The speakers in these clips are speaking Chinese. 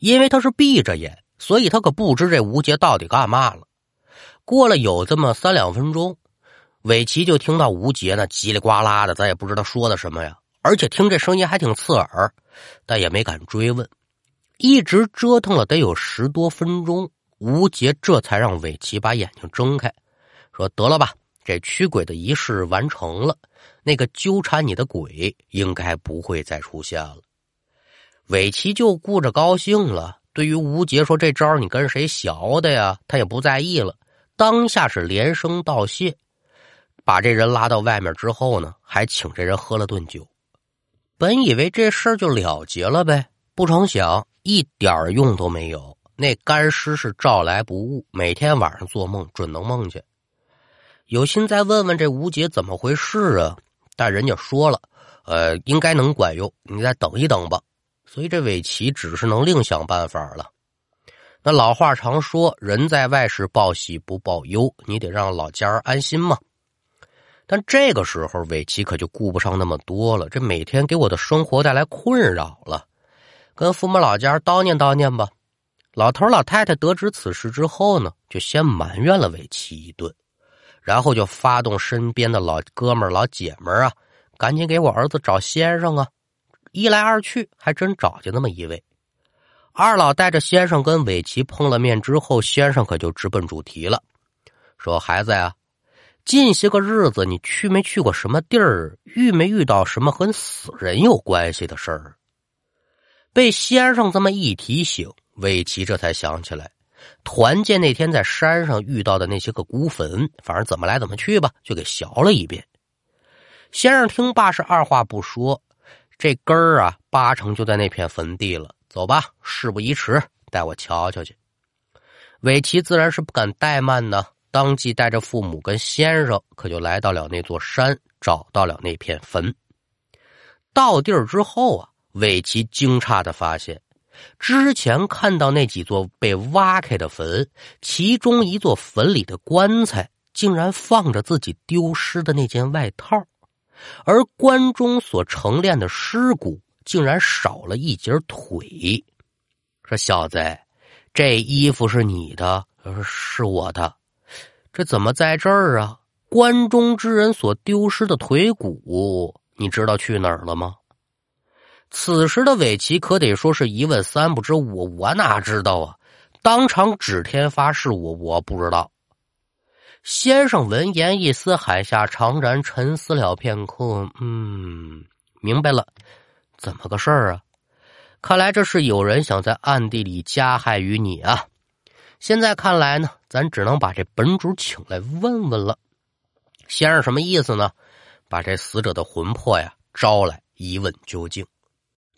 因为他是闭着眼，所以他可不知这吴杰到底干嘛了。过了有这么三两分钟，韦奇就听到吴杰那叽里呱啦的，咱也不知道说的什么呀，而且听这声音还挺刺耳，但也没敢追问。一直折腾了得有十多分钟，吴杰这才让韦奇把眼睛睁开，说：“得了吧，这驱鬼的仪式完成了，那个纠缠你的鬼应该不会再出现了。”韦奇就顾着高兴了。对于吴杰说：“这招你跟谁学的呀？”他也不在意了，当下是连声道谢，把这人拉到外面之后呢，还请这人喝了顿酒。本以为这事儿就了结了呗，不成想。一点用都没有，那干尸是照来不误，每天晚上做梦准能梦见。有心再问问这吴杰怎么回事啊？但人家说了，呃，应该能管用，你再等一等吧。所以这韦奇只是能另想办法了。那老话常说，人在外是报喜不报忧，你得让老家安心嘛。但这个时候，韦奇可就顾不上那么多了，这每天给我的生活带来困扰了。跟父母老家叨念叨念吧。老头老太太得知此事之后呢，就先埋怨了韦奇一顿，然后就发动身边的老哥们老姐们啊，赶紧给我儿子找先生啊。一来二去，还真找见那么一位。二老带着先生跟韦奇碰了面之后，先生可就直奔主题了，说：“孩子呀，近些个日子你去没去过什么地儿？遇没遇到什么和死人有关系的事儿？”被先生这么一提醒，韦奇这才想起来，团建那天在山上遇到的那些个孤坟，反正怎么来怎么去吧，就给学了一遍。先生听罢是二话不说，这根儿啊八成就在那片坟地了。走吧，事不宜迟，带我瞧瞧去。韦奇自然是不敢怠慢呢，当即带着父母跟先生，可就来到了那座山，找到了那片坟。到地儿之后啊。韦奇惊诧的发现，之前看到那几座被挖开的坟，其中一座坟里的棺材竟然放着自己丢失的那件外套，而关中所陈列的尸骨竟然少了一截腿。说小子，这衣服是你的，是我的，这怎么在这儿啊？关中之人所丢失的腿骨，你知道去哪儿了吗？此时的韦奇可得说是一问三不知，我我哪知道啊！当场指天发誓，我我不知道。先生闻言一丝海下长然，沉思了片刻，嗯，明白了，怎么个事儿啊？看来这是有人想在暗地里加害于你啊！现在看来呢，咱只能把这本主请来问问了。先生什么意思呢？把这死者的魂魄呀招来一问究竟。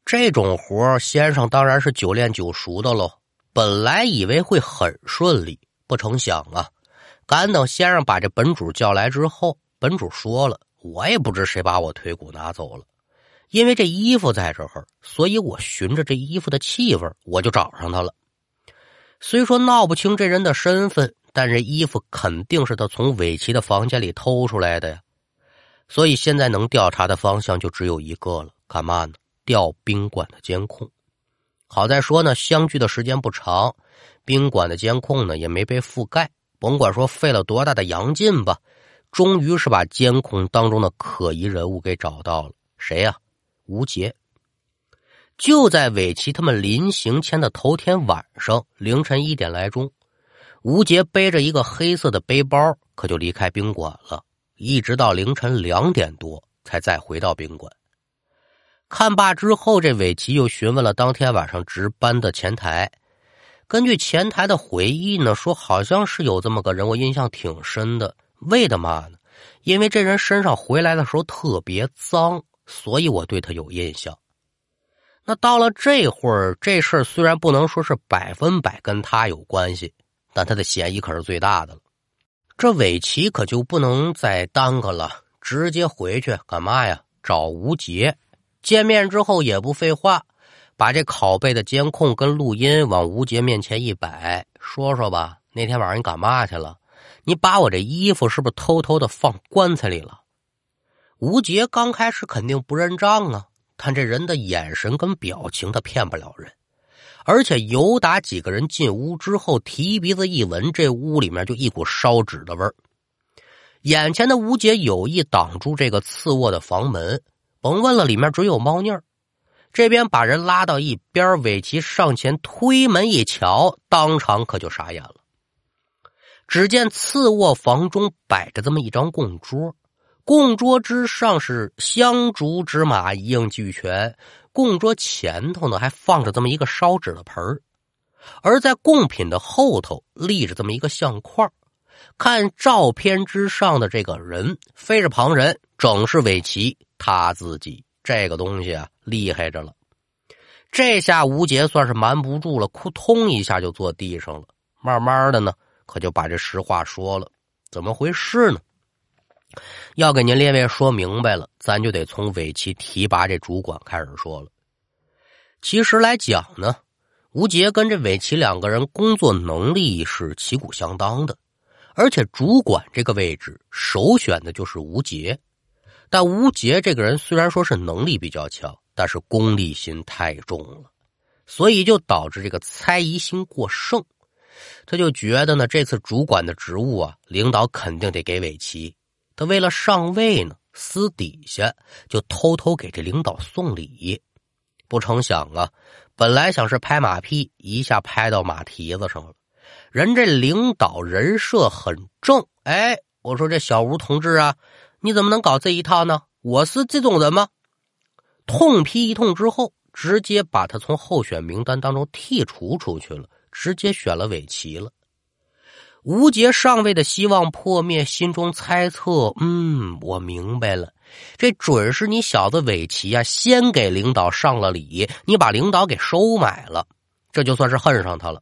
这种活先生当然是久练久熟的喽。本来以为会很顺利，不成想啊！赶等先生把这本主叫来之后，本主说了：“我也不知谁把我腿骨拿走了，因为这衣服在这儿，所以我寻着这衣服的气味，我就找上他了。虽说闹不清这人的身份，但这衣服肯定是他从韦奇的房间里偷出来的呀。所以现在能调查的方向就只有一个了，干嘛呢？”调宾馆的监控，好在说呢，相聚的时间不长，宾馆的监控呢也没被覆盖。甭管说费了多大的洋劲吧，终于是把监控当中的可疑人物给找到了。谁呀？吴杰。就在韦奇他们临行前的头天晚上凌晨一点来钟，吴杰背着一个黑色的背包，可就离开宾馆了，一直到凌晨两点多才再回到宾馆。看罢之后，这韦奇又询问了当天晚上值班的前台。根据前台的回忆呢，说好像是有这么个人，我印象挺深的。为的嘛呢？因为这人身上回来的时候特别脏，所以我对他有印象。那到了这会儿，这事儿虽然不能说是百分百跟他有关系，但他的嫌疑可是最大的了。这韦奇可就不能再耽搁了，直接回去干嘛呀？找吴杰。见面之后也不废话，把这拷贝的监控跟录音往吴杰面前一摆，说说吧，那天晚上你干嘛去了？你把我这衣服是不是偷偷的放棺材里了？吴杰刚开始肯定不认账啊，但这人的眼神跟表情他骗不了人，而且尤达几个人进屋之后，提鼻子一闻，这屋里面就一股烧纸的味儿。眼前的吴杰有意挡住这个次卧的房门，甭问了，里面只有猫腻儿。这边把人拉到一边，韦奇上前推门一瞧，当场可就傻眼了。只见次卧房中摆着这么一张供桌，供桌之上是香烛纸马一应俱全，供桌前头呢还放着这么一个烧纸的盆而在贡品的后头立着这么一个相框。看照片之上的这个人，非是旁人，正是韦奇他自己。这个东西啊，厉害着了。这下吴杰算是瞒不住了，扑通一下就坐地上了。慢慢的呢，可就把这实话说了。怎么回事呢？要给您列位说明白了，咱就得从韦奇提拔这主管开始说了。其实来讲呢，吴杰跟这韦奇两个人工作能力是旗鼓相当的。而且主管这个位置首选的就是吴杰，但吴杰这个人虽然说是能力比较强，但是功利心太重了，所以就导致这个猜疑心过剩。他就觉得呢，这次主管的职务啊，领导肯定得给韦奇。他为了上位呢，私底下就偷偷给这领导送礼。不成想啊，本来想是拍马屁，一下拍到马蹄子上了。人这领导人设很正，哎，我说这小吴同志啊，你怎么能搞这一套呢？我是这种人吗？痛批一通之后，直接把他从候选名单当中剔除出去了，直接选了韦奇了。吴杰上位的希望破灭，心中猜测：嗯，我明白了，这准是你小子韦奇啊，先给领导上了礼，你把领导给收买了，这就算是恨上他了。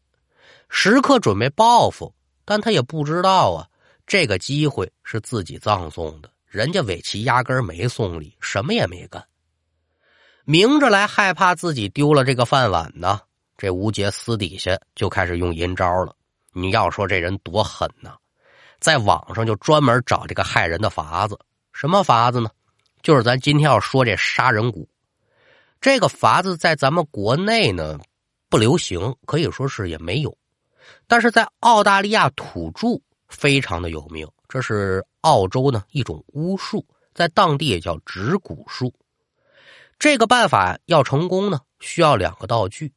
时刻准备报复，但他也不知道啊，这个机会是自己葬送的。人家韦奇压根没送礼，什么也没干，明着来害怕自己丢了这个饭碗呢。这吴杰私底下就开始用阴招了。你要说这人多狠呢，在网上就专门找这个害人的法子。什么法子呢？就是咱今天要说这杀人蛊。这个法子在咱们国内呢不流行，可以说是也没有。但是在澳大利亚土著非常的有名，这是澳洲呢一种巫术，在当地也叫指骨术。这个办法要成功呢，需要两个道具，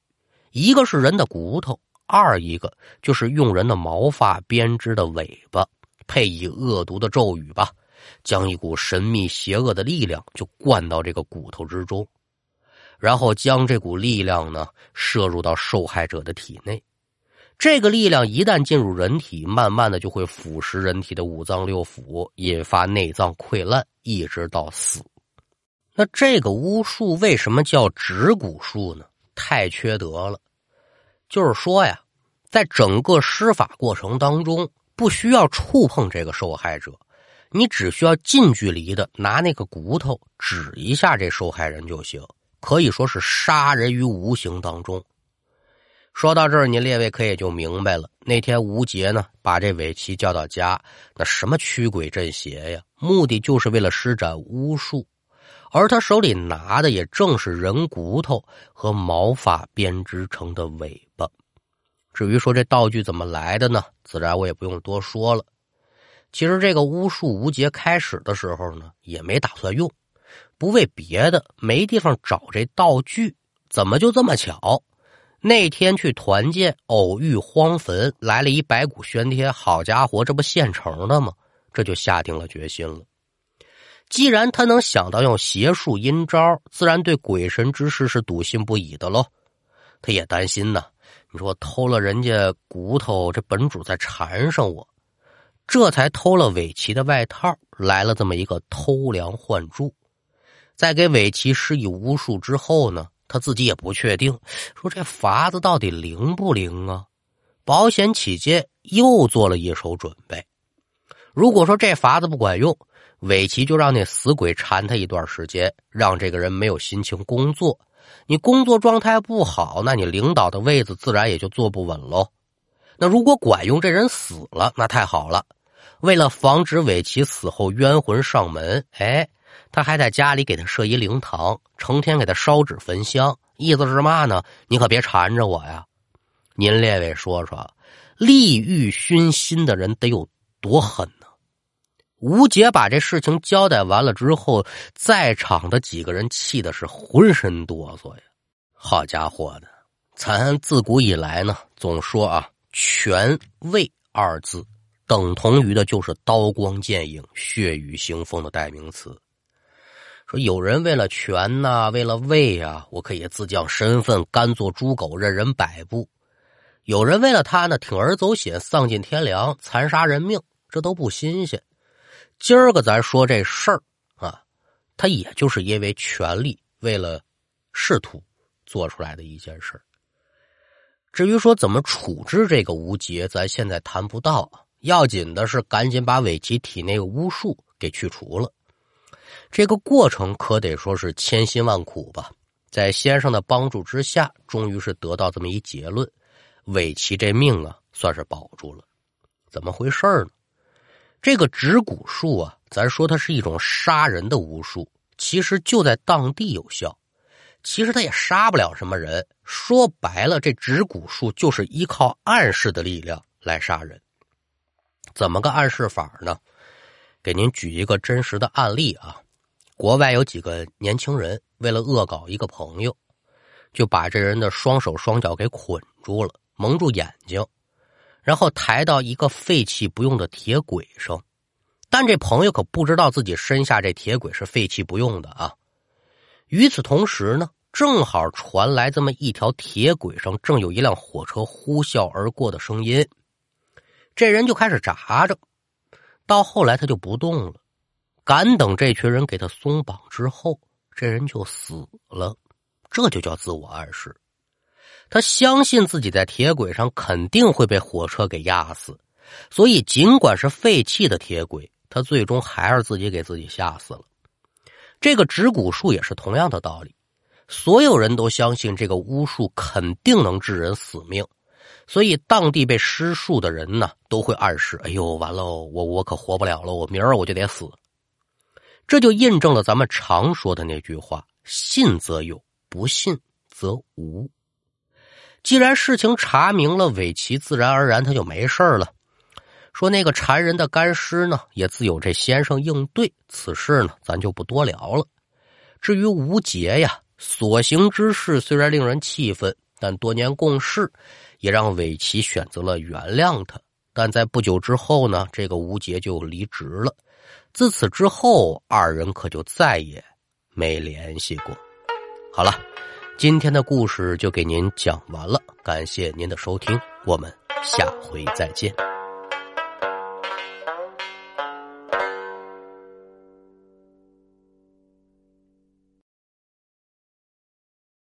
一个是人的骨头，二一个就是用人的毛发编织的尾巴，配以恶毒的咒语吧，将一股神秘邪恶的力量就灌到这个骨头之中，然后将这股力量呢摄入到受害者的体内。这个力量一旦进入人体，慢慢的就会腐蚀人体的五脏六腑，引发内脏溃烂，一直到死。那这个巫术为什么叫指骨术呢？太缺德了。就是说呀，在整个施法过程当中，不需要触碰这个受害者，你只需要近距离的拿那个骨头指一下这受害人就行，可以说是杀人于无形当中。说到这儿，您列位可也就明白了。那天吴杰呢，把这韦奇叫到家，那什么驱鬼镇邪呀，目的就是为了施展巫术。而他手里拿的也正是人骨头和毛发编织成的尾巴。至于说这道具怎么来的呢？自然我也不用多说了。其实这个巫术，吴杰开始的时候呢，也没打算用，不为别的，没地方找这道具，怎么就这么巧？那天去团建，偶遇荒坟，来了一白骨玄天。好家伙，这不现成的吗？这就下定了决心了。既然他能想到用邪术阴招，自然对鬼神之事是笃信不疑的喽。他也担心呢，你说偷了人家骨头，这本主再缠上我，这才偷了韦奇的外套，来了这么一个偷梁换柱。在给韦奇施以巫术之后呢？他自己也不确定，说这法子到底灵不灵啊？保险起见，又做了一手准备。如果说这法子不管用，韦奇就让那死鬼缠他一段时间，让这个人没有心情工作。你工作状态不好，那你领导的位子自然也就坐不稳喽。那如果管用，这人死了，那太好了。为了防止韦奇死后冤魂上门，哎，他还在家里给他设一灵堂，成天给他烧纸焚香，意思是嘛呢？你可别缠着我呀！您列位说说，利欲熏心的人得有多狠呢？吴杰把这事情交代完了之后，在场的几个人气的是浑身哆嗦呀！好家伙的，咱自古以来呢，总说啊，权位二字等同于的就是刀光剑影、血雨腥风的代名词。说有人为了权呐，为了位啊，我可以自降身份，甘做猪狗，任人摆布；有人为了他呢，铤而走险，丧尽天良，残杀人命，这都不新鲜。今儿个咱说这事儿啊，他也就是因为权力，为了仕途做出来的一件事至于说怎么处置这个吴杰，咱现在谈不到。要紧的是赶紧把韦奇体内巫术给去除了。这个过程可得说是千辛万苦吧。在先生的帮助之下，终于是得到这么一结论：韦奇这命啊，算是保住了。怎么回事呢？这个指骨术啊，咱说它是一种杀人的巫术，其实就在当地有效。其实他也杀不了什么人。说白了，这指骨术就是依靠暗示的力量来杀人。怎么个暗示法呢？给您举一个真实的案例啊。国外有几个年轻人为了恶搞一个朋友，就把这人的双手双脚给捆住了，蒙住眼睛。然后抬到一个废弃不用的铁轨上，但这朋友可不知道自己身下这铁轨是废弃不用的啊。与此同时呢，正好传来这么一条铁轨上正有一辆火车呼啸而过的声音，这人就开始扎着，到后来他就不动了。赶等这群人给他松绑之后，这人就死了，这就叫自我暗示。他相信自己在铁轨上肯定会被火车给压死，所以尽管是废弃的铁轨，他最终还是自己给自己吓死了。这个指骨术也是同样的道理，所有人都相信这个巫术肯定能致人死命，所以当地被施术的人呢都会暗示：“哎呦，完了，我我可活不了了，我明儿我就得死。”这就印证了咱们常说的那句话：“信则有，不信则无。”既然事情查明了，韦奇自然而然他就没事了。说那个缠人的干尸呢，也自有这先生应对此事呢，咱就不多聊了。至于吴杰呀，所行之事虽然令人气愤，但多年共事也让韦奇选择了原谅他。但在不久之后呢，这个吴杰就离职了。自此之后，二人可就再也没联系过。好了。今天的故事就给您讲完了，感谢您的收听，我们下回再见。